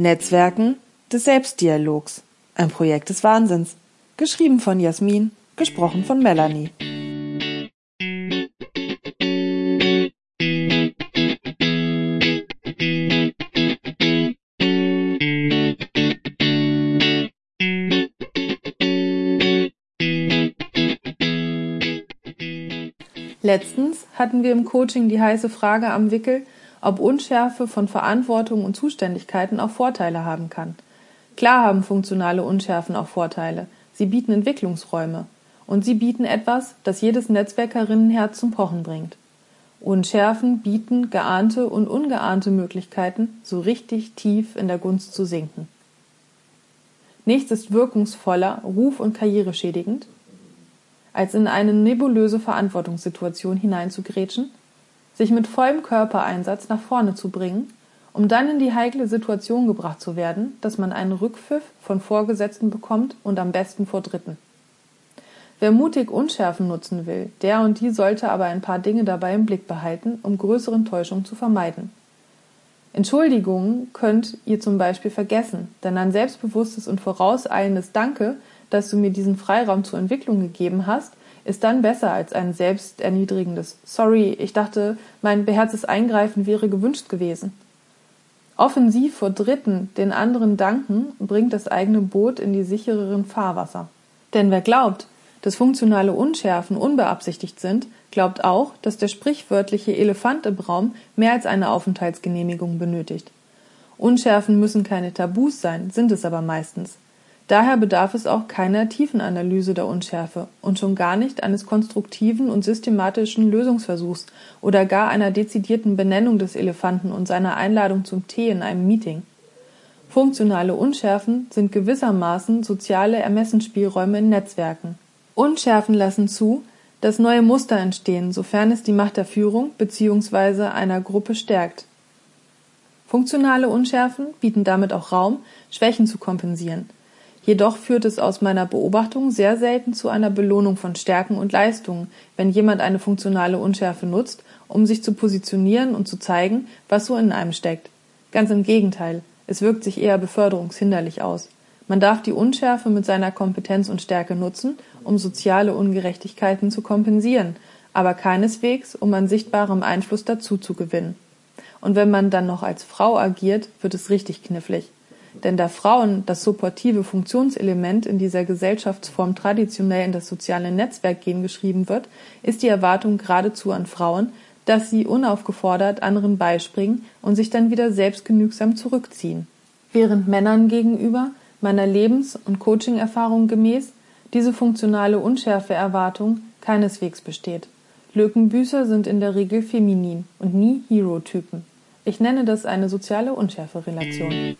Netzwerken des Selbstdialogs. Ein Projekt des Wahnsinns. Geschrieben von Jasmin, gesprochen von Melanie. Letztens hatten wir im Coaching die heiße Frage am Wickel, ob Unschärfe von Verantwortung und Zuständigkeiten auch Vorteile haben kann. Klar haben funktionale Unschärfen auch Vorteile. Sie bieten Entwicklungsräume. Und sie bieten etwas, das jedes Netzwerkerinnenherz zum Pochen bringt. Unschärfen bieten geahnte und ungeahnte Möglichkeiten, so richtig tief in der Gunst zu sinken. Nichts ist wirkungsvoller, ruf- und karriereschädigend, als in eine nebulöse Verantwortungssituation hineinzugrätschen, sich mit vollem Körpereinsatz nach vorne zu bringen, um dann in die heikle Situation gebracht zu werden, dass man einen Rückpfiff von Vorgesetzten bekommt und am besten vor Dritten. Wer mutig Unschärfen nutzen will, der und die sollte aber ein paar Dinge dabei im Blick behalten, um größeren Täuschungen zu vermeiden. Entschuldigungen könnt ihr zum Beispiel vergessen, denn ein selbstbewusstes und vorauseilendes Danke dass du mir diesen Freiraum zur Entwicklung gegeben hast, ist dann besser als ein selbsterniedrigendes Sorry, ich dachte, mein beherztes Eingreifen wäre gewünscht gewesen. Offensiv vor Dritten den anderen danken bringt das eigene Boot in die sichereren Fahrwasser. Denn wer glaubt, dass funktionale Unschärfen unbeabsichtigt sind, glaubt auch, dass der sprichwörtliche Elefant im Raum mehr als eine Aufenthaltsgenehmigung benötigt. Unschärfen müssen keine Tabus sein, sind es aber meistens. Daher bedarf es auch keiner tiefen Analyse der Unschärfe und schon gar nicht eines konstruktiven und systematischen Lösungsversuchs oder gar einer dezidierten Benennung des Elefanten und seiner Einladung zum Tee in einem Meeting. Funktionale Unschärfen sind gewissermaßen soziale Ermessensspielräume in Netzwerken. Unschärfen lassen zu, dass neue Muster entstehen, sofern es die Macht der Führung bzw. einer Gruppe stärkt. Funktionale Unschärfen bieten damit auch Raum, Schwächen zu kompensieren – Jedoch führt es aus meiner Beobachtung sehr selten zu einer Belohnung von Stärken und Leistungen, wenn jemand eine funktionale Unschärfe nutzt, um sich zu positionieren und zu zeigen, was so in einem steckt. Ganz im Gegenteil, es wirkt sich eher beförderungshinderlich aus. Man darf die Unschärfe mit seiner Kompetenz und Stärke nutzen, um soziale Ungerechtigkeiten zu kompensieren, aber keineswegs, um an sichtbarem Einfluss dazu zu gewinnen. Und wenn man dann noch als Frau agiert, wird es richtig knifflig. Denn da Frauen das supportive Funktionselement in dieser Gesellschaftsform traditionell in das soziale Netzwerk gehen geschrieben wird, ist die Erwartung geradezu an Frauen, dass sie unaufgefordert anderen beispringen und sich dann wieder selbstgenügsam zurückziehen. Während Männern gegenüber, meiner Lebens- und Coaching-Erfahrung gemäß, diese funktionale Unschärfe-Erwartung keineswegs besteht. Lückenbüßer sind in der Regel feminin und nie Hero-Typen. Ich nenne das eine soziale Unschärfe-Relation.